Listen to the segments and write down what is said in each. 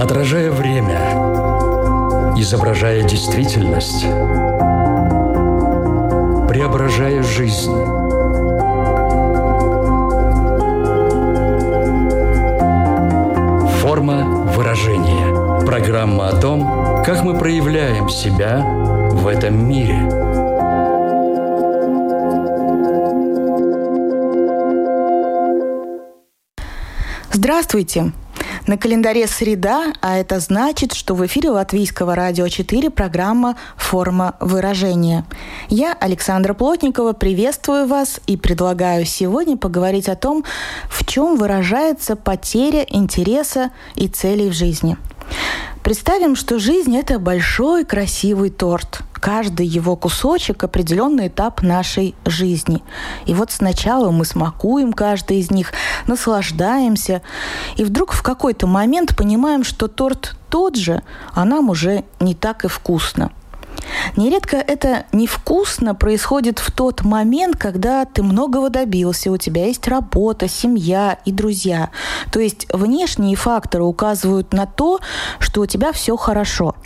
Отражая время, изображая действительность, преображая жизнь. Форма выражения. Программа о том, как мы проявляем себя в этом мире. Здравствуйте! На календаре среда, а это значит, что в эфире Латвийского радио 4 программа «Форма выражения». Я, Александра Плотникова, приветствую вас и предлагаю сегодня поговорить о том, в чем выражается потеря интереса и целей в жизни. Представим, что жизнь – это большой красивый торт – каждый его кусочек – определенный этап нашей жизни. И вот сначала мы смакуем каждый из них, наслаждаемся, и вдруг в какой-то момент понимаем, что торт тот же, а нам уже не так и вкусно. Нередко это невкусно происходит в тот момент, когда ты многого добился, у тебя есть работа, семья и друзья. То есть внешние факторы указывают на то, что у тебя все хорошо –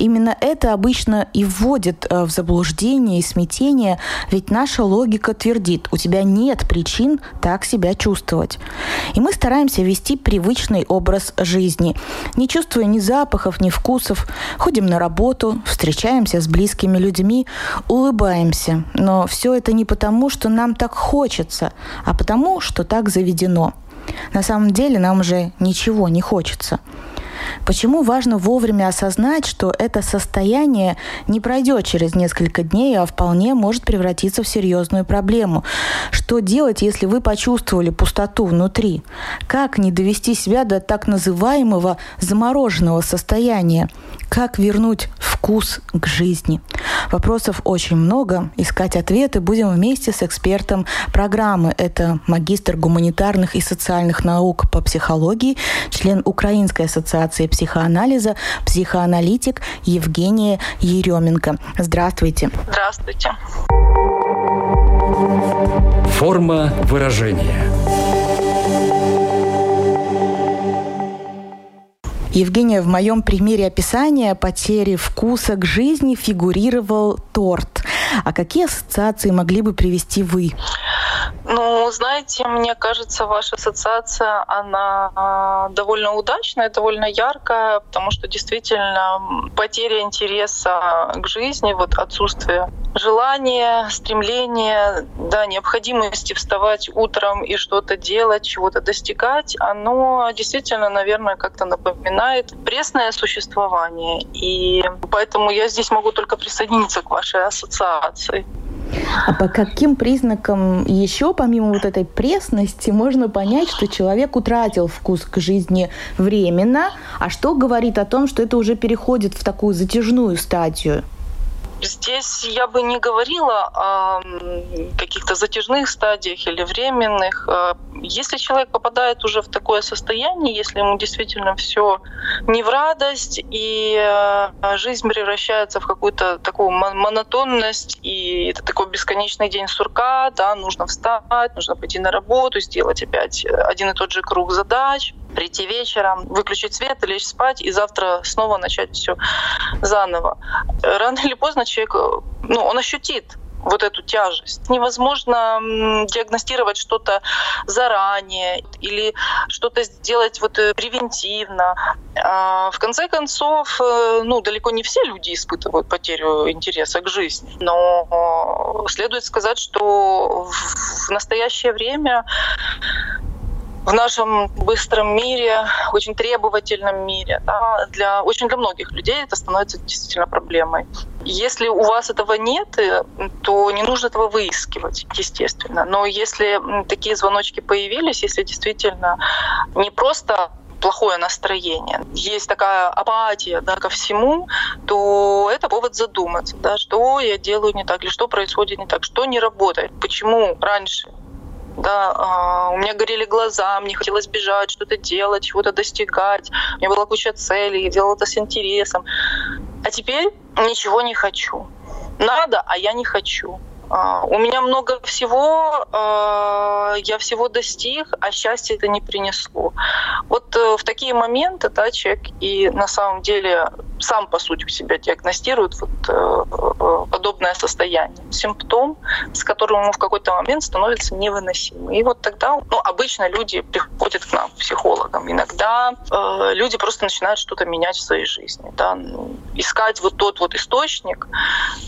Именно это обычно и вводит э, в заблуждение и смятение, ведь наша логика твердит, у тебя нет причин так себя чувствовать. И мы стараемся вести привычный образ жизни, не чувствуя ни запахов, ни вкусов, ходим на работу, встречаемся с близкими людьми, улыбаемся. Но все это не потому, что нам так хочется, а потому, что так заведено. На самом деле нам уже ничего не хочется. Почему важно вовремя осознать, что это состояние не пройдет через несколько дней, а вполне может превратиться в серьезную проблему? Что делать, если вы почувствовали пустоту внутри? Как не довести себя до так называемого замороженного состояния? Как вернуть вкус к жизни? Вопросов очень много. Искать ответы будем вместе с экспертом программы. Это магистр гуманитарных и социальных наук по психологии, член Украинской ассоциации психоанализа, психоаналитик Евгения Еременко. Здравствуйте. Здравствуйте. Форма выражения. Евгения, в моем примере описания потери вкуса к жизни фигурировал торт. А какие ассоциации могли бы привести вы? Ну, знаете, мне кажется, ваша ассоциация, она а, довольно удачная, довольно яркая, потому что действительно потеря интереса к жизни, вот отсутствие желания, стремления, да, необходимости вставать утром и что-то делать, чего-то достигать, оно действительно, наверное, как-то напоминает пресное существование. И поэтому я здесь могу только присоединиться к вашей ассоциации. А по каким признакам еще, помимо вот этой пресности, можно понять, что человек утратил вкус к жизни временно, а что говорит о том, что это уже переходит в такую затяжную стадию? Здесь я бы не говорила о каких-то затяжных стадиях или временных. Если человек попадает уже в такое состояние, если ему действительно все не в радость, и а, жизнь превращается в какую-то такую монотонность, и это такой бесконечный день сурка, да, нужно встать, нужно пойти на работу, сделать опять один и тот же круг задач, прийти вечером, выключить свет, лечь спать и завтра снова начать все заново. Рано или поздно человек, ну, он ощутит вот эту тяжесть. Невозможно диагностировать что-то заранее или что-то сделать вот э, превентивно. А в конце концов, э, ну, далеко не все люди испытывают потерю интереса к жизни. Но следует сказать, что в настоящее время в нашем быстром мире, очень требовательном мире, да, для, очень для многих людей это становится действительно проблемой. Если у вас этого нет, э, то не нужно этого выискивать, естественно. Но если такие звоночки появились, если действительно не просто плохое настроение, есть такая апатия да, ко всему, то это повод задуматься, да, что я делаю не так, или что происходит не так, что не работает, почему раньше да, а, у меня горели глаза, мне хотелось бежать, что-то делать, чего-то достигать, у меня была куча целей, я делала это с интересом. А теперь ничего не хочу. Надо, а я не хочу. А, у меня много всего, а, я всего достиг, а счастье это не принесло. Вот э, в такие моменты да, человек и на самом деле сам, по сути, у себя диагностирует вот э, э, подобное состояние. Симптом, с которым ему в какой-то момент становится невыносимым. И вот тогда ну, обычно люди приходят к нам, психологам. Иногда люди просто начинают что-то менять в своей жизни. Да? Ну, искать вот тот вот источник,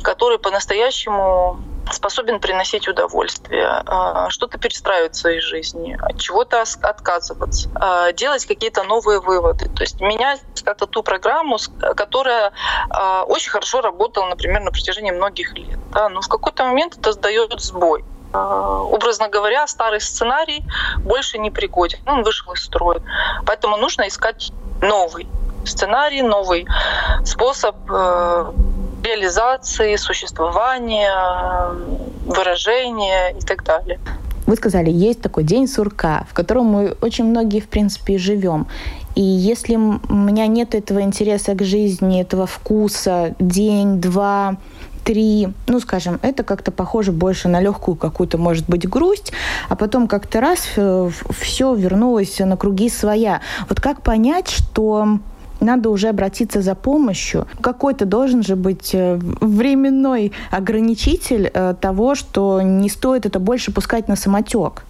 который по-настоящему способен приносить удовольствие, а, что-то перестраивать в своей жизни, от чего-то отказываться, а, делать какие-то новые выводы. То есть менять как-то ту программу, которая а, очень хорошо работала, например, на протяжении многих лет. Да, но в какой-то момент это сдает сбой. Образно говоря, старый сценарий больше не пригоден, он вышел из строя. Поэтому нужно искать новый сценарий, новый способ реализации, существования, выражения и так далее. Вы сказали, есть такой день сурка, в котором мы очень многие, в принципе, живем. И если у меня нет этого интереса к жизни, этого вкуса, день, два, три, ну, скажем, это как-то похоже больше на легкую какую-то, может быть, грусть, а потом как-то раз э, все вернулось на круги своя. Вот как понять, что надо уже обратиться за помощью. Какой-то должен же быть э, временной ограничитель э, того, что не стоит это больше пускать на самотек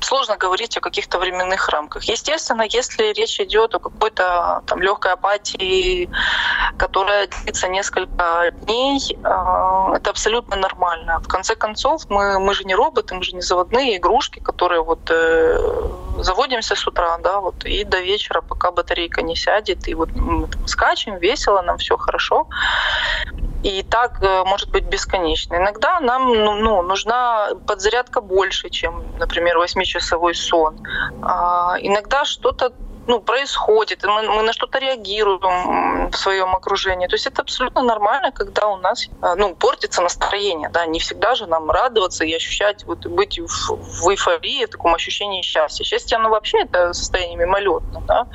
сложно говорить о каких-то временных рамках. Естественно, если речь идет о какой-то там легкой апатии, которая длится несколько дней, э, это абсолютно нормально. В конце концов, мы, мы же не роботы, мы же не заводные игрушки, которые вот заводимся с утра, да, вот и до вечера, пока батарейка не сядет, и вот мы скачем, весело, нам все хорошо. И так э, может быть бесконечно. Иногда нам ну, ну, нужна подзарядка больше, чем, например, 8-часовой сон. А, иногда что-то ну, происходит, мы, мы на что-то реагируем в своем окружении. То есть это абсолютно нормально, когда у нас а, ну, портится настроение. Да? Не всегда же нам радоваться и ощущать, вот, быть в, в эйфории, в таком ощущении счастья. Счастье, оно вообще это состояние мимолетно. Да?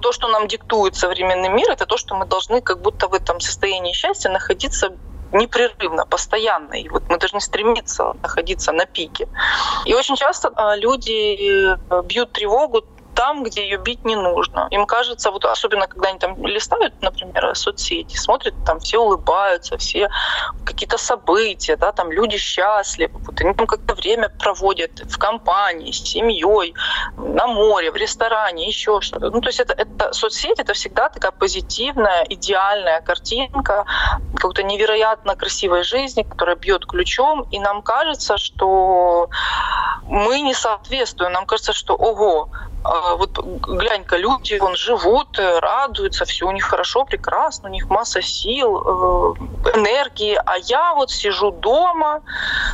То, что нам диктует современный мир, это то, что мы должны как будто в этом состоянии счастья находиться непрерывно, постоянно. И вот мы должны стремиться находиться на пике. И очень часто а, люди э, бьют тревогу там, где ее бить не нужно. Им кажется, вот особенно когда они там листают, например, соцсети, смотрят, там все улыбаются, все какие-то события, да, там люди счастливы, вот они там как-то время проводят в компании, с семьей, на море, в ресторане, еще что-то. Ну, то есть это, это соцсети, это всегда такая позитивная, идеальная картинка какой-то невероятно красивой жизни, которая бьет ключом, и нам кажется, что мы не соответствуем. Нам кажется, что ого, вот глянь-ка, люди вон живут, э, радуются, все у них хорошо, прекрасно, у них масса сил, э, энергии, а я вот сижу дома,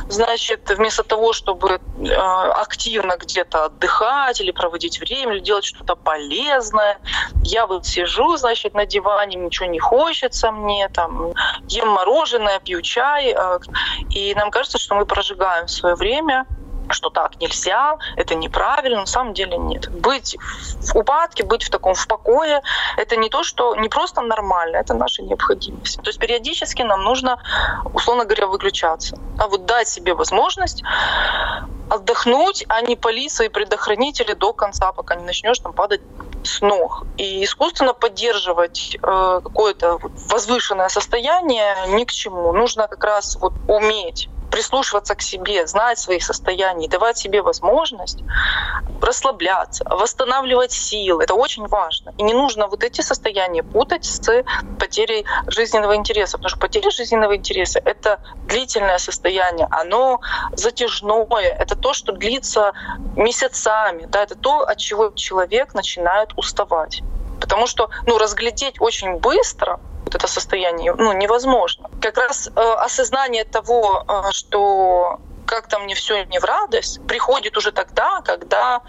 значит, вместо того, чтобы э, активно где-то отдыхать или проводить время, или делать что-то полезное, я вот сижу, значит, на диване, ничего не хочется мне, там, ем мороженое, пью чай, и нам кажется, что мы прожигаем свое время что так нельзя, это неправильно, на самом деле нет. Быть в упадке, быть в таком в покое, это не то, что не просто нормально, это наша необходимость. То есть периодически нам нужно, условно говоря, выключаться. А вот дать себе возможность отдохнуть, а не палить свои предохранители до конца, пока не начнешь там падать с ног. И искусственно поддерживать э, какое-то возвышенное состояние ни к чему. Нужно как раз вот уметь прислушиваться к себе, знать свои состояния, давать себе возможность расслабляться, восстанавливать силы. Это очень важно. И не нужно вот эти состояния путать с потерей жизненного интереса, потому что потеря жизненного интереса — это длительное состояние, оно затяжное, это то, что длится месяцами, да, это то, от чего человек начинает уставать. Потому что ну, разглядеть очень быстро вот это состояние ну, невозможно. Как раз э, осознание того, э, что как-то мне все не в радость, приходит уже тогда, когда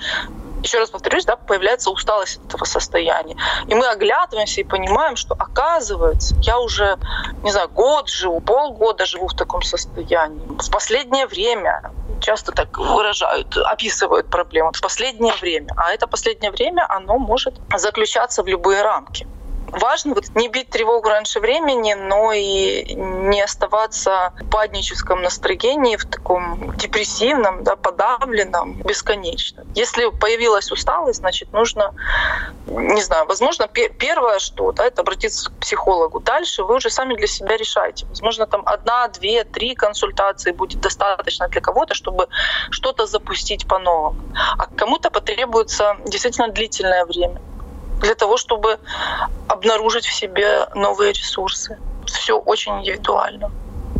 еще раз повторюсь, да, появляется усталость от этого состояния. И мы оглядываемся и понимаем, что оказывается, я уже, не знаю, год живу, полгода живу в таком состоянии. В последнее время часто так выражают, описывают проблему. В последнее время. А это последнее время, оно может заключаться в любые рамки важно вот не бить тревогу раньше времени, но и не оставаться в падническом настроении, в таком депрессивном, да, подавленном бесконечно. Если появилась усталость, значит, нужно, не знаю, возможно, первое, что, да, это обратиться к психологу. Дальше вы уже сами для себя решаете. Возможно, там одна, две, три консультации будет достаточно для кого-то, чтобы что-то запустить по-новому. А кому-то потребуется действительно длительное время для того, чтобы обнаружить в себе новые ресурсы. Все очень индивидуально.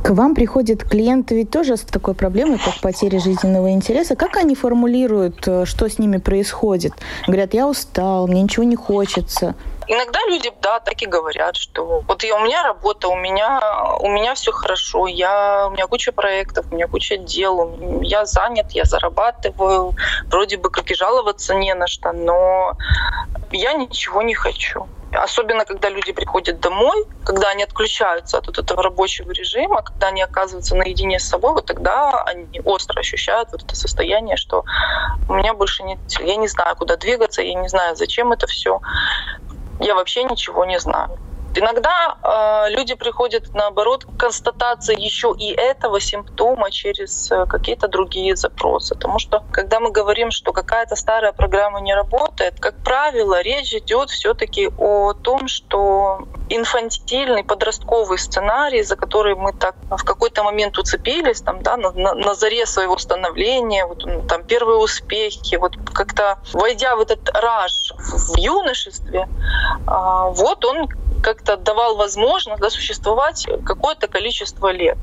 К вам приходят клиенты ведь тоже с такой проблемой, как потеря жизненного интереса. Как они формулируют, э, что с ними происходит? Говорят, я устал, мне ничего не хочется. Иногда люди, да, так и говорят, что вот я, у меня работа, у меня, у меня все хорошо, я, у меня куча проектов, у меня куча дел, я занят, я зарабатываю, вроде бы как и жаловаться не на что, но я ничего не хочу. Особенно, когда люди приходят домой, когда они отключаются от вот этого рабочего режима, когда они оказываются наедине с собой, вот тогда они остро ощущают вот это состояние, что у меня больше нет... Я не знаю, куда двигаться, я не знаю, зачем это все. Я вообще ничего не знаю. Иногда э, люди приходят, наоборот, к констатации еще и этого симптома через э, какие-то другие запросы. Потому что, когда мы говорим, что какая-то старая программа не работает, как правило, речь идет все-таки о том, что инфантильный подростковый сценарий, за который мы так в какой-то момент уцепились, там, да, на, на, на заре своего становления, вот, там, первые успехи, вот как-то войдя в этот раж в юношестве, э, вот он как-то давал возможность да, существовать какое-то количество лет.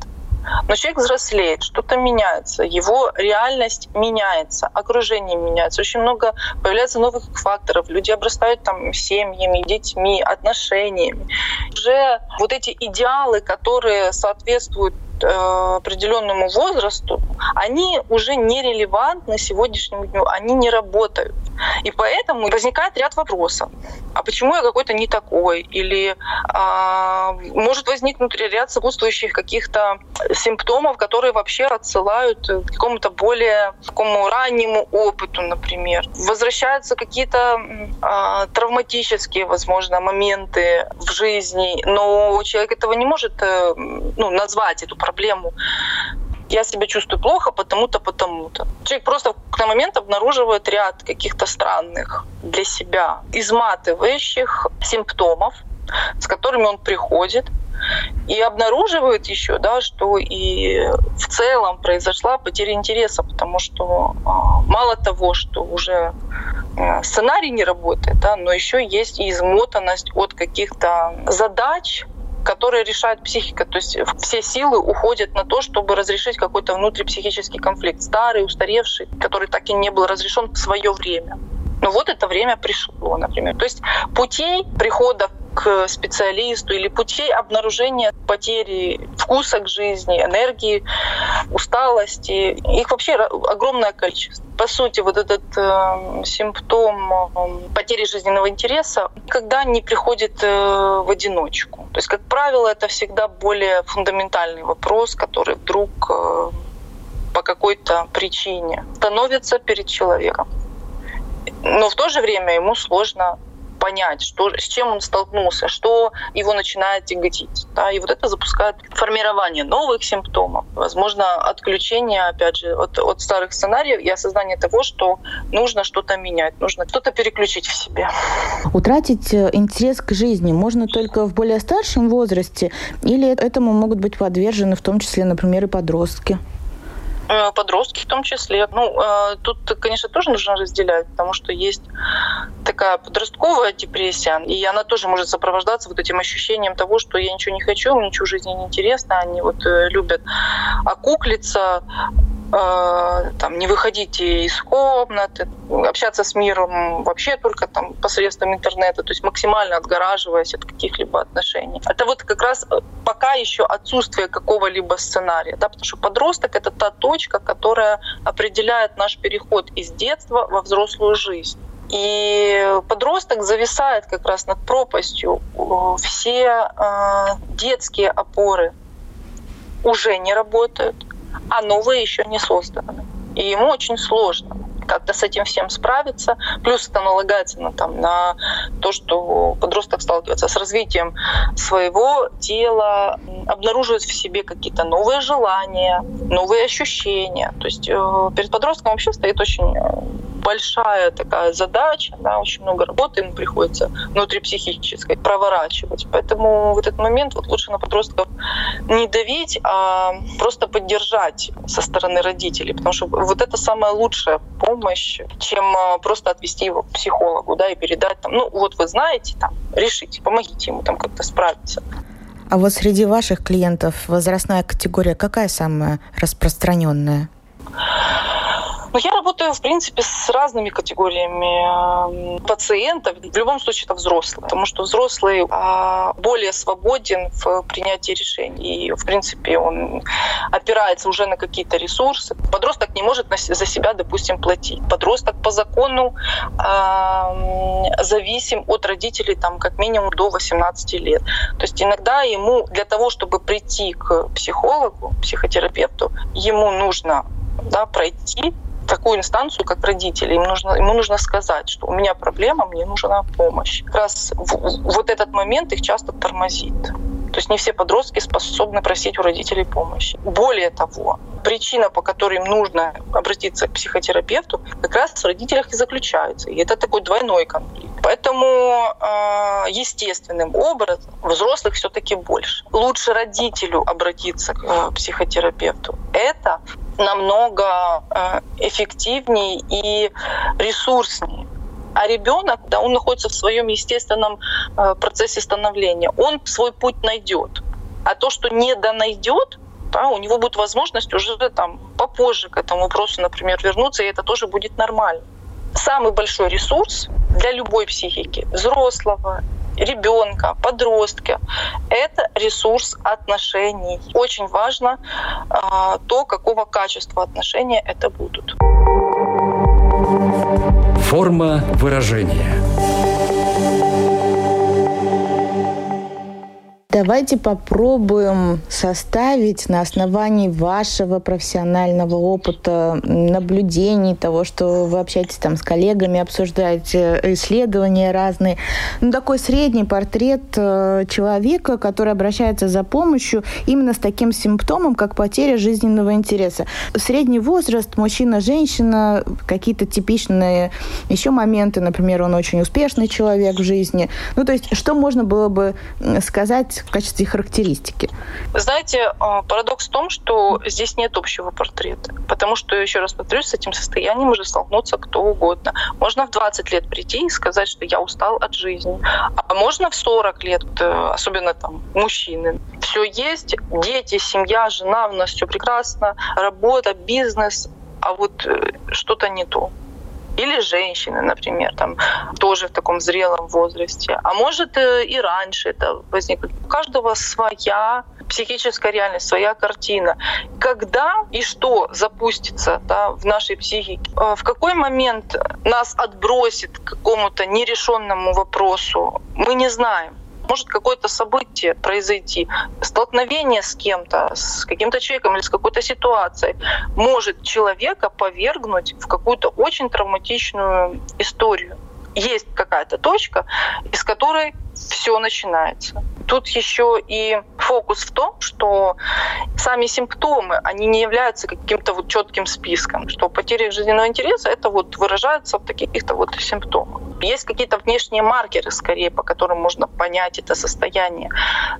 Но человек взрослеет, что-то меняется, его реальность меняется, окружение меняется, очень много появляется новых факторов, люди обрастают там семьями, детьми, отношениями. Уже вот эти идеалы, которые соответствуют определенному возрасту, они уже нерелевантны сегодняшнему дню, они не работают. И поэтому возникает ряд вопросов. А почему я какой-то не такой? Или а, может возникнуть ряд сопутствующих каких-то симптомов, которые вообще отсылают к какому-то более такому раннему опыту, например. Возвращаются какие-то а, травматические, возможно, моменты в жизни, но человек этого не может э, ну, назвать, эту проблему я себя чувствую плохо потому-то, потому-то. Человек просто на момент обнаруживает ряд каких-то странных для себя изматывающих симптомов, с которыми он приходит, и обнаруживает еще, да, что и в целом произошла потеря интереса, потому что а, мало того, что уже э, сценарий не работает, да, но еще есть и измотанность от каких-то задач, которые решает психика. То есть все силы уходят на то, чтобы разрешить какой-то внутрипсихический конфликт, старый, устаревший, который так и не был разрешен в свое время. Но вот это время пришло, например. То есть путей прихода к специалисту или путей обнаружения потери вкуса к жизни, энергии, усталости. Их вообще огромное количество. По сути, вот этот э, симптом э, потери жизненного интереса когда не приходит э, в одиночку. То есть, как правило, это всегда более фундаментальный вопрос, который вдруг э, по какой-то причине становится перед человеком. Но в то же время ему сложно понять, что, с чем он столкнулся, что его начинает тяготить. Да? И вот это запускает формирование новых симптомов, возможно, отключение, опять же, от, от старых сценариев и осознание того, что нужно что-то менять, нужно что-то переключить в себе. Утратить э, интерес к жизни можно только в более старшем возрасте или этому могут быть подвержены в том числе, например, и подростки? Э, подростки в том числе. Ну, э, тут, конечно, тоже нужно разделять, потому что есть такая подростковая депрессия, и она тоже может сопровождаться вот этим ощущением того, что я ничего не хочу, мне ничего в жизни не интересно, они вот э, любят окуклиться, там, не выходить из комнаты, общаться с миром вообще только там посредством интернета, то есть максимально отгораживаясь от каких-либо отношений. Это вот как раз э, пока еще отсутствие какого-либо сценария, да, потому что подросток — это та точка, которая определяет наш переход из детства во взрослую жизнь. И подросток зависает как раз над пропастью. Все э, детские опоры уже не работают а новые еще не созданы. И ему очень сложно. как-то с этим всем справиться. Плюс это налагается на, там, на то, что подросток сталкивается с развитием своего тела, обнаруживает в себе какие-то новые желания, новые ощущения. То есть э, перед подростком вообще стоит очень э, большая такая задача, да, очень много работы ему приходится внутрипсихической проворачивать. Поэтому в этот момент вот лучше на подростков не давить, а просто поддержать со стороны родителей, потому что вот это самая лучшая помощь, чем а, просто отвести его к психологу, да, и передать там, ну вот вы знаете, там, решите, помогите ему там как-то справиться. А вот среди ваших клиентов возрастная категория какая самая распространенная? Но я работаю, в принципе, с разными категориями пациентов. В любом случае, это взрослые, потому что взрослый а, более свободен в принятии решений. И, в принципе, он опирается уже на какие-то ресурсы. Подросток не может за себя, допустим, платить. Подросток по закону зависим от родителей там, как минимум до 18 лет. То есть иногда ему для того, чтобы прийти к психологу, психотерапевту, ему нужно да, пройти такую инстанцию, как родители. Им нужно, ему нужно сказать, что у меня проблема, мне нужна помощь. Как раз вот этот момент их часто тормозит. То есть не все подростки способны просить у родителей помощи. Более того, причина, по которой им нужно обратиться к психотерапевту, как раз в родителях и заключается. И это такой двойной конфликт. Поэтому э, естественным образом взрослых все-таки больше. Лучше родителю обратиться к э, психотерапевту. Это намного э, эффективнее и ресурснее. А ребенок, да, он находится в своем естественном э, процессе становления. Он свой путь найдет. А то, что не донайдет, да, у него будет возможность уже там попозже к этому вопросу, например, вернуться, и это тоже будет нормально. Самый большой ресурс для любой психики, взрослого, ребенка, подростка. Это ресурс отношений. Очень важно а, то, какого качества отношения это будут. Форма выражения. Давайте попробуем составить на основании вашего профессионального опыта, наблюдений, того, что вы общаетесь там с коллегами, обсуждаете исследования разные, ну, такой средний портрет э, человека, который обращается за помощью именно с таким симптомом, как потеря жизненного интереса. Средний возраст, мужчина, женщина, какие-то типичные еще моменты, например, он очень успешный человек в жизни. Ну, то есть, что можно было бы сказать в качестве характеристики? Знаете, а, парадокс в том, что здесь нет общего портрета. Потому что, еще раз повторюсь, с этим состоянием может столкнуться кто угодно. Можно в 20 лет прийти и сказать, что я устал от жизни. А можно в 40 лет, э, особенно там мужчины. Все есть, дети, семья, жена, у нас все прекрасно, работа, бизнес, а вот э, что-то не то или женщины, например, там тоже в таком зрелом возрасте. А может э, и раньше это возникнет. У каждого своя психическая реальность, своя картина. Когда и что запустится да, в нашей психике? Э, в какой момент нас отбросит к какому-то нерешенному вопросу, мы не знаем может какое-то событие произойти, столкновение с кем-то, с каким-то человеком или с какой-то ситуацией, может человека повергнуть в какую-то очень травматичную историю. Есть какая-то точка, из которой все начинается. Тут еще и фокус в том, что сами симптомы, они не являются каким-то вот четким списком, что потеря жизненного интереса это вот выражается в таких-то вот симптомах. Есть какие-то внешние маркеры, скорее, по которым можно понять это состояние.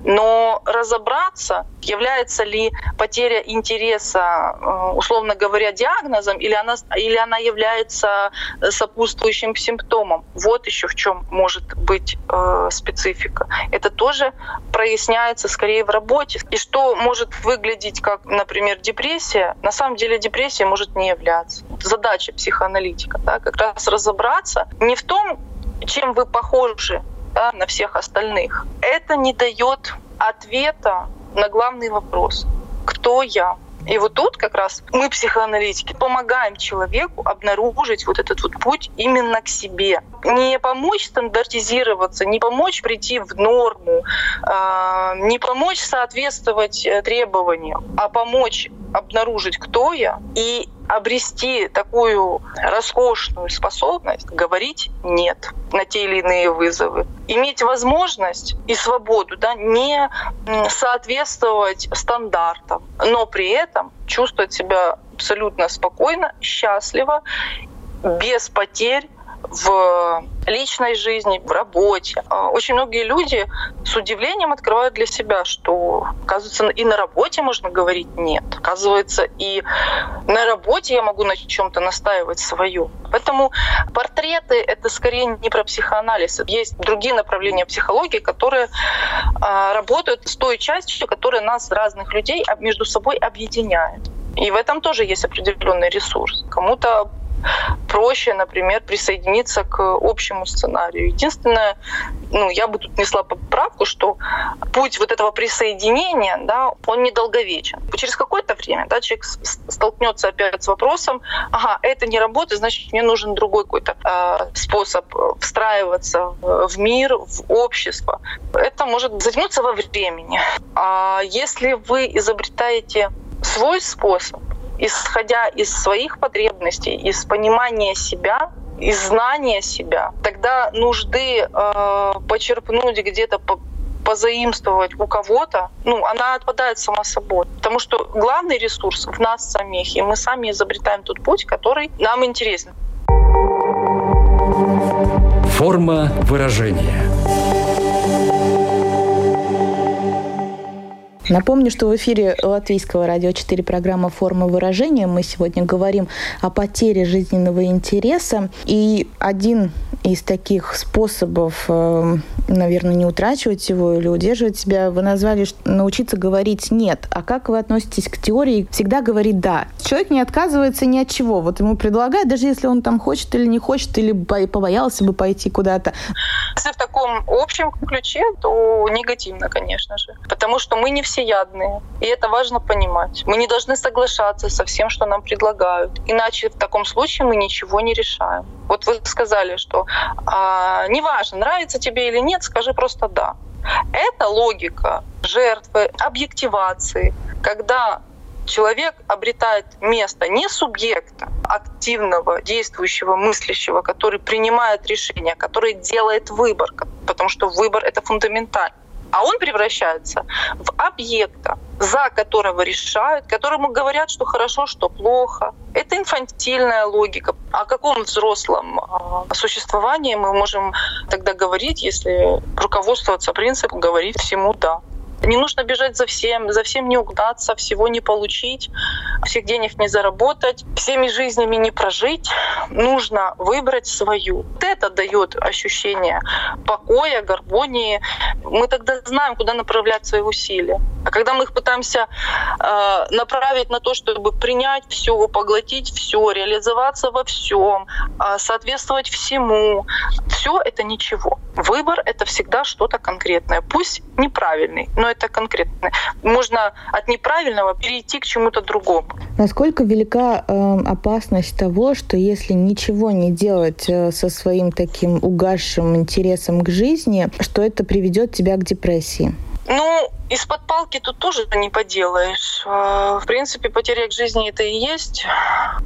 Но разобраться, является ли потеря интереса, э, условно говоря, диагнозом, или она, или она является сопутствующим симптомом. Вот еще в чем может быть э, специфика. Это тоже проясняется скорее в работе. И что может выглядеть как, например, депрессия, на самом деле депрессия может не являться. Задача психоаналитика да, как раз разобраться не в том, чем вы похожи да, на всех остальных. Это не дает ответа на главный вопрос. Кто я? И вот тут как раз мы, психоаналитики, помогаем человеку обнаружить вот этот вот путь именно к себе. Не помочь стандартизироваться, не помочь прийти в норму, а, не помочь соответствовать э, требованиям, а помочь обнаружить, кто я, и обрести такую роскошную способность говорить «нет» на те или иные вызовы. Иметь возможность и свободу да, не соответствовать стандартам, но при этом чувствовать себя абсолютно спокойно, счастливо, без потерь в личной жизни, в работе. А, очень многие люди с удивлением открывают для себя, что, оказывается, и на работе можно говорить «нет». Оказывается, и на работе я могу на чем-то настаивать свое. Поэтому портреты — это скорее не про психоанализ. Есть другие направления психологии, которые а, работают с той частью, которая нас, разных людей, между собой объединяет. И в этом тоже есть определенный ресурс. Кому-то проще, например, присоединиться к общему сценарию. Единственное, ну, я бы тут несла поправку, что путь вот этого присоединения, да, он недолговечен. Через какое-то время да, человек столкнется опять с вопросом, ага, это не работает, значит, мне нужен другой какой-то э, способ встраиваться в мир, в общество. Это может затянуться во времени. А если вы изобретаете свой способ, исходя из своих потребностей, из понимания себя, из знания себя, тогда нужды э, почерпнуть где-то по позаимствовать у кого-то, ну, она отпадает сама собой. Потому что главный ресурс в нас самих, и мы сами изобретаем тот путь, который нам интересен. Форма выражения. Напомню, что в эфире Латвийского радио 4 программа «Форма выражения». Мы сегодня говорим о потере жизненного интереса. И один из таких способов, э, наверное, не утрачивать его или удерживать себя, вы назвали научиться говорить «нет». А как вы относитесь к теории всегда говорить «да»? Человек не отказывается ни от чего. Вот ему предлагают, даже если он там хочет или не хочет, или побоялся бы пойти куда-то. Если в таком общем ключе, то негативно, конечно же. Потому что мы не все всеядные. И это важно понимать. Мы не должны соглашаться со всем, что нам предлагают. Иначе в таком случае мы ничего не решаем. Вот вы сказали, что а, неважно, нравится тебе или нет, скажи просто «да». Это логика жертвы, объективации, когда человек обретает место не субъекта, активного, действующего, мыслящего, который принимает решения, который делает выбор, потому что выбор — это фундаментально а он превращается в объекта, за которого решают, которому говорят, что хорошо, что плохо. Это инфантильная логика. О каком взрослом а, существовании мы можем тогда говорить, если руководствоваться принципом говорить всему «да». Не нужно бежать за всем, за всем не угнаться, всего не получить, всех денег не заработать, всеми жизнями не прожить. Нужно выбрать свою. Вот это дает ощущение покоя, гармонии. Мы тогда знаем, куда направлять свои усилия. А когда мы их пытаемся э, направить на то, чтобы принять все, поглотить все, реализоваться во всем, э, соответствовать всему, все это ничего. Выбор это всегда что-то конкретное, пусть неправильный, но это конкретно. Можно от неправильного перейти к чему-то другому. Насколько велика э, опасность того, что если ничего не делать э, со своим таким угасшим интересом к жизни, что это приведет тебя к депрессии? Ну, из-под палки тут тоже не поделаешь. А, в принципе, потеря к жизни это и есть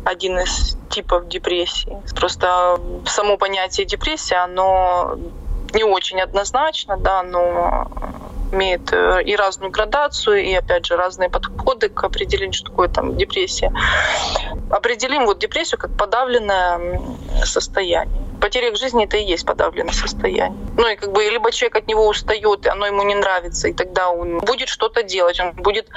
один из типов депрессии. Просто само понятие депрессия, оно не очень однозначно, да, но имеет э, и разную градацию, и, опять же, разные подходы к определению, что такое там депрессия. Определим вот депрессию как подавленное состояние. Потеря к жизни — это и есть подавленное состояние. Ну и как бы либо человек от него устает, и оно ему не нравится, и тогда он будет что-то делать, он будет,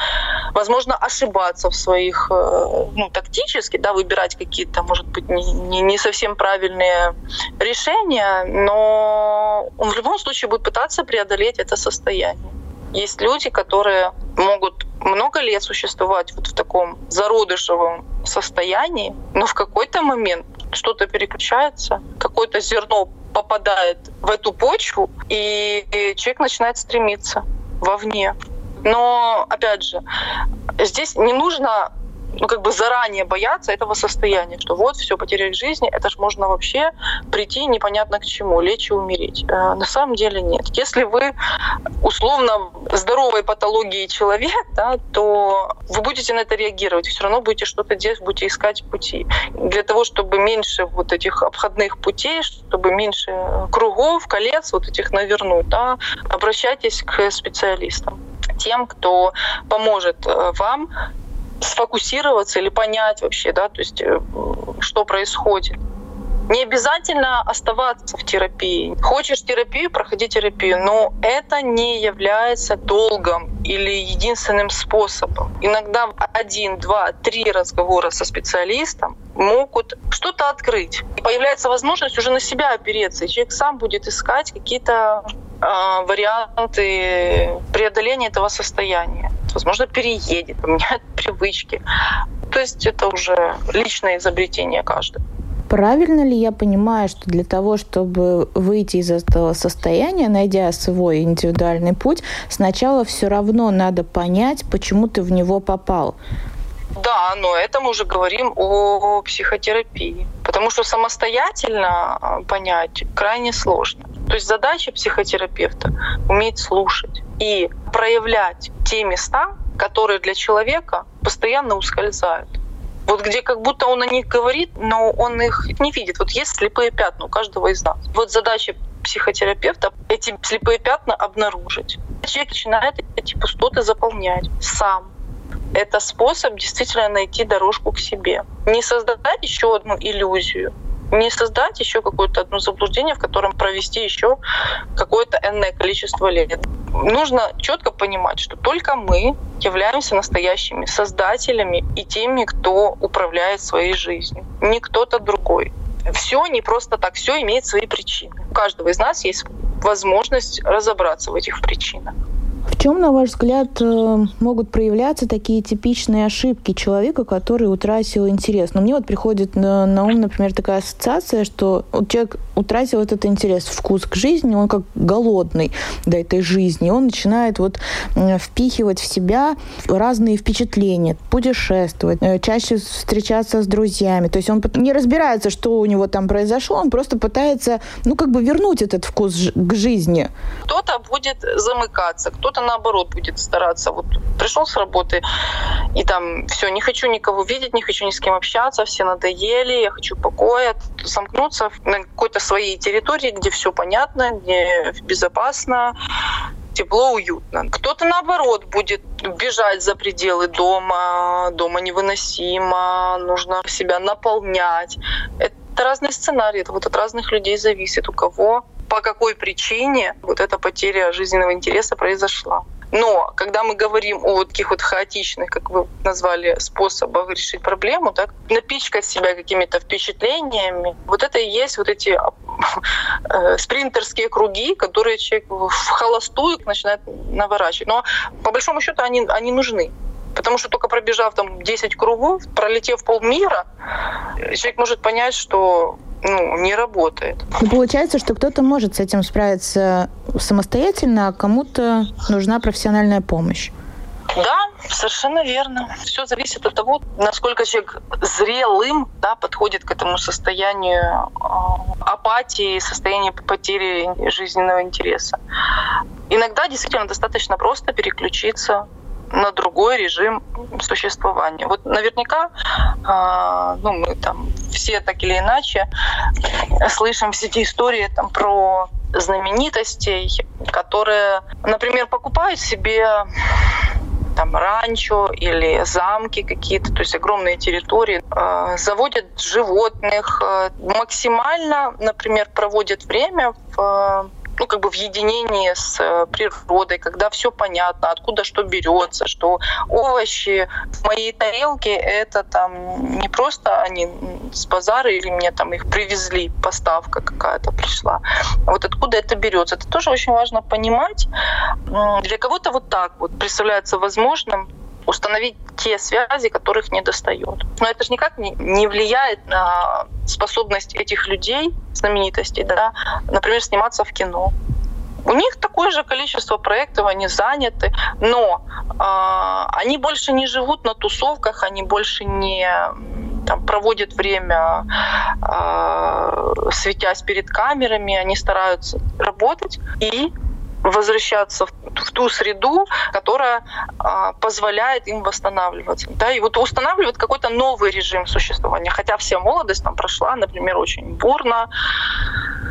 возможно, ошибаться в своих, э, ну, тактически, да, выбирать какие-то, может быть, не, не, не совсем правильные решения, но он в любом случае будет пытаться преодолеть это состояние. Есть люди, которые могут много лет существовать вот в таком зародышевом состоянии, но в какой-то момент что-то переключается, какое-то зерно попадает в эту почву, и человек начинает стремиться вовне. Но, опять же, здесь не нужно ну, как бы заранее бояться этого состояния, что вот все, потеря жизни, это же можно вообще прийти непонятно к чему, лечь и умереть. Э, на самом деле нет. Если вы условно здоровой патологии человек, да, то вы будете на это реагировать, все равно будете что-то делать, будете искать пути. Для того, чтобы меньше вот этих обходных путей, чтобы меньше кругов, колец вот этих навернуть, да, обращайтесь к специалистам тем, кто поможет э, вам сфокусироваться или понять вообще, да, то есть э, что происходит. Не обязательно оставаться в терапии. Хочешь терапию, проходи терапию, но это не является долгом или единственным способом. Иногда один, два, три разговора со специалистом могут что-то открыть. И появляется возможность уже на себя опереться, и человек сам будет искать какие-то э, варианты преодоления этого состояния. Возможно, переедет, поменяет привычки. То есть это уже личное изобретение каждого. Правильно ли я понимаю, что для того, чтобы выйти из этого состояния, найдя свой индивидуальный путь, сначала все равно надо понять, почему ты в него попал? Да, но это мы уже говорим о психотерапии. Потому что самостоятельно а, понять крайне сложно. То есть задача психотерапевта — уметь слушать и проявлять те места, которые для человека постоянно ускользают. Вот где как будто он о них говорит, но он их не видит. Вот есть слепые пятна у каждого из нас. Вот задача психотерапевта эти слепые пятна обнаружить. Человек начинает эти пустоты заполнять сам. Это способ действительно найти дорожку к себе. Не создать еще одну иллюзию, не создать еще какое-то одно заблуждение, в котором провести еще какое-то энное количество лет. Нужно четко понимать, что только мы являемся настоящими создателями и теми, кто управляет своей жизнью, не кто-то другой. Все не просто так, все имеет свои причины. У каждого из нас есть возможность разобраться в этих причинах. В чем, на ваш взгляд, э, могут проявляться такие типичные ошибки человека, который утратил интерес? Но ну, мне вот приходит на, на ум, например, такая ассоциация, что вот человек утратил этот интерес, вкус к жизни, он как голодный до этой жизни, он начинает вот впихивать в себя разные впечатления, путешествовать, э, чаще встречаться с друзьями. То есть он не разбирается, что у него там произошло, он просто пытается, ну, как бы вернуть этот вкус к жизни. Кто-то будет замыкаться, кто-то наоборот будет стараться. Вот пришел с работы и там все, не хочу никого видеть, не хочу ни с кем общаться, все надоели, я хочу покоя, сомкнуться на какой-то своей территории, где все понятно, где безопасно, тепло, уютно. Кто-то, наоборот, будет бежать за пределы дома, дома невыносимо, нужно себя наполнять. Это разные сценарии, это вот от разных людей зависит, у кого по какой причине вот эта потеря жизненного интереса произошла. Но когда мы говорим о вот таких вот хаотичных, как вы назвали, способах решить проблему, так, напичкать себя какими-то впечатлениями, вот это и есть вот эти э, спринтерские круги, которые человек в холостую начинает наворачивать. Но по большому счету они, они нужны. Потому что только пробежав там 10 кругов, пролетев полмира, человек может понять, что ну, не работает. Ну, получается, что кто-то может с этим справиться самостоятельно, а кому-то нужна профессиональная помощь. Да, совершенно верно. Все зависит от того, насколько человек зрелым да, подходит к этому состоянию э, апатии, состоянию потери жизненного интереса. Иногда действительно достаточно просто переключиться на другой режим существования. Вот наверняка, э, ну, мы там все так или иначе слышим все эти истории там про знаменитостей, которые, например, покупают себе там ранчо или замки какие-то, то есть огромные территории, э, заводят животных, э, максимально, например, проводят время в ну, как бы в единении с э, природой, когда все понятно, откуда что берется, что овощи в моей тарелке это там не просто они с базара или мне там их привезли, поставка какая-то пришла. Вот откуда это берется. Это тоже очень важно понимать. Для кого-то вот так вот представляется возможным установить те связи, которых не достает. Но это же никак не, не влияет на способность этих людей, знаменитостей, да, например, сниматься в кино. У них такое же количество проектов, они заняты, но э, они больше не живут на тусовках, они больше не там, проводят время, э, светясь перед камерами, они стараются работать и возвращаться в, в ту среду, которая а, позволяет им восстанавливаться. Да, и вот устанавливает какой-то новый режим существования. Хотя вся молодость там прошла, например, очень бурно,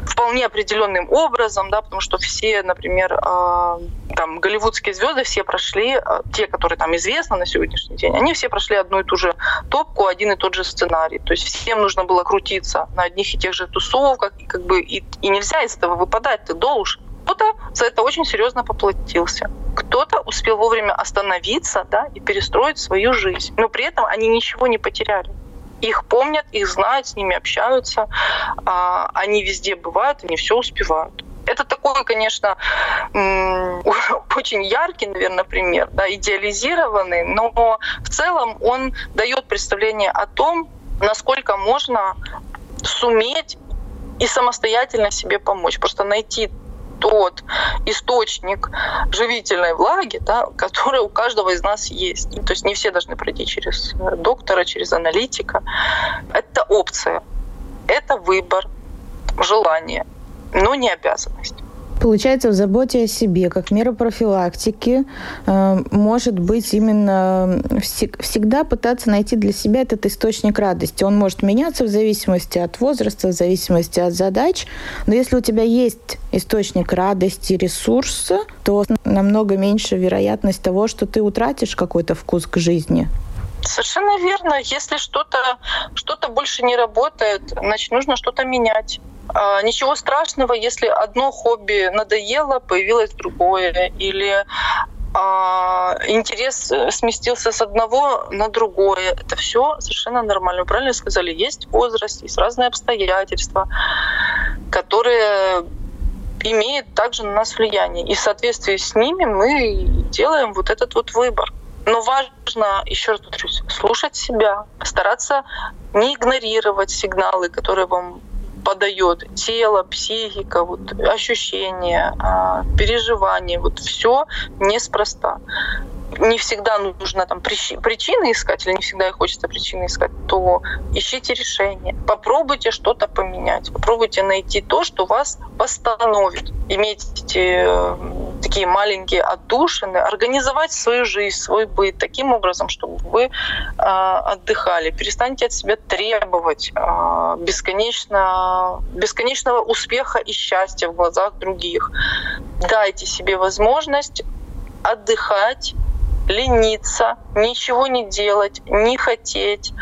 вполне определенным образом, да, потому что все, например, э, там голливудские звезды все прошли, э, те, которые там известны на сегодняшний день, они все прошли одну и ту же топку, один и тот же сценарий. То есть всем нужно было крутиться на одних и тех же тусовках, и как бы и, и нельзя из этого выпадать, ты должен. Кто-то за это очень серьезно поплатился. Кто-то успел вовремя остановиться да, и перестроить свою жизнь. Но при этом они ничего не потеряли. Их помнят, их знают, с ними общаются. А, они везде бывают, они все успевают. Это такой, конечно, очень яркий, наверное, пример, да, идеализированный, но в целом он дает представление о том, насколько можно суметь и самостоятельно себе помочь. Просто найти тот источник живительной влаги, да, который у каждого из нас есть. То есть не все должны пройти через э, доктора, через аналитика. Это опция, это выбор, желание, но не обязанность. Получается, в заботе о себе, как мера профилактики, э, может быть именно всегда пытаться найти для себя этот источник радости. Он может меняться в зависимости от возраста, в зависимости от задач, но если у тебя есть источник радости, ресурса, то намного меньше вероятность того, что ты утратишь какой-то вкус к жизни. Совершенно верно. Если что-то что больше не работает, значит, нужно что-то менять. А, ничего страшного, если одно хобби надоело, появилось другое, или а, интерес сместился с одного на другое. Это все совершенно нормально. Вы правильно сказали, есть возраст, есть разные обстоятельства, которые имеют также на нас влияние. И в соответствии с ними мы делаем вот этот вот выбор. Но важно, еще раз повторюсь, слушать себя, стараться не игнорировать сигналы, которые вам подает тело, психика, вот, ощущения, а, переживания, вот все неспроста не всегда нужно там причины искать, или не всегда и хочется причины искать, то ищите решение. Попробуйте что-то поменять. Попробуйте найти то, что вас восстановит. Имейте э, такие маленькие отдушины, организовать свою жизнь, свой быт таким образом, чтобы вы э, отдыхали. Перестаньте от себя требовать э, бесконечно, бесконечного успеха и счастья в глазах других. Дайте себе возможность отдыхать, лениться, ничего не делать, не хотеть.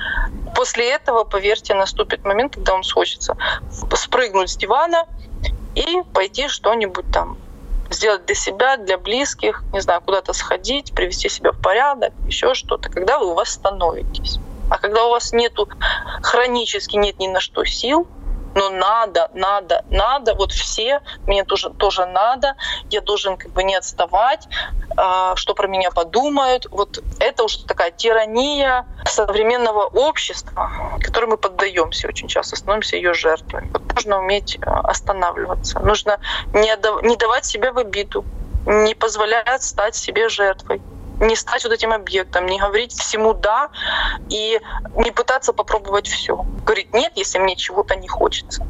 После этого, поверьте, наступит момент, когда вам схочется спрыгнуть с дивана и пойти что-нибудь там сделать для себя, для близких, не знаю, куда-то сходить, привести себя в порядок, еще что-то, когда вы восстановитесь. А когда у вас нету хронически нет ни на что сил, но надо, надо, надо, вот все, мне тоже, тоже надо, я должен как бы не отставать, а, что про меня подумают. Вот это уже такая тирания современного общества, которой мы поддаемся очень часто, становимся ее жертвой. Вот нужно уметь а, останавливаться, нужно не, не давать себя в обиду, не позволять стать себе жертвой не стать вот этим объектом, не говорить всему «да» и не пытаться попробовать все. Говорить «нет», если мне чего-то не хочется.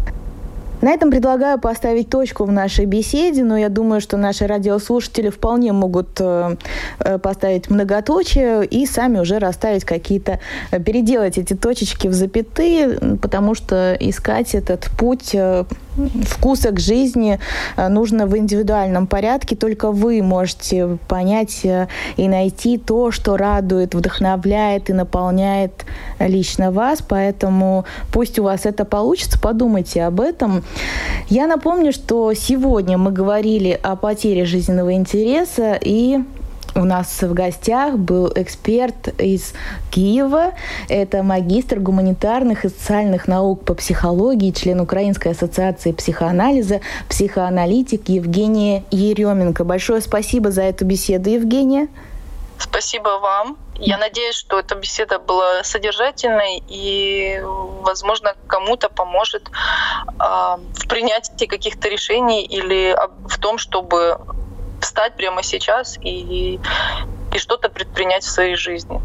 На этом предлагаю поставить точку в нашей беседе, но я думаю, что наши радиослушатели вполне могут э, э, поставить многоточие и сами уже расставить какие-то, э, переделать эти точечки в запятые, потому что искать этот путь вкуса к жизни нужно в индивидуальном порядке. Только вы можете понять и найти то, что радует, вдохновляет и наполняет лично вас. Поэтому пусть у вас это получится, подумайте об этом. Я напомню, что сегодня мы говорили о потере жизненного интереса и у нас в гостях был эксперт из Киева. Это магистр гуманитарных и социальных наук по психологии, член Украинской ассоциации психоанализа, психоаналитик Евгения Еременко. Большое спасибо за эту беседу, Евгения. Спасибо вам. Я надеюсь, что эта беседа была содержательной и, возможно, кому-то поможет э, в принятии каких-то решений или в том, чтобы встать прямо сейчас и, и что-то предпринять в своей жизни.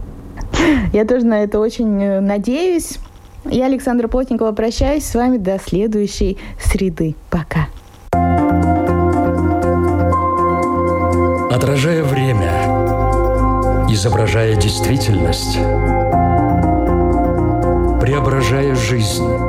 Я тоже на это очень э, надеюсь. Я, Александра Плотникова, прощаюсь с вами до следующей среды. Пока. Отражая время, изображая действительность, преображая жизнь.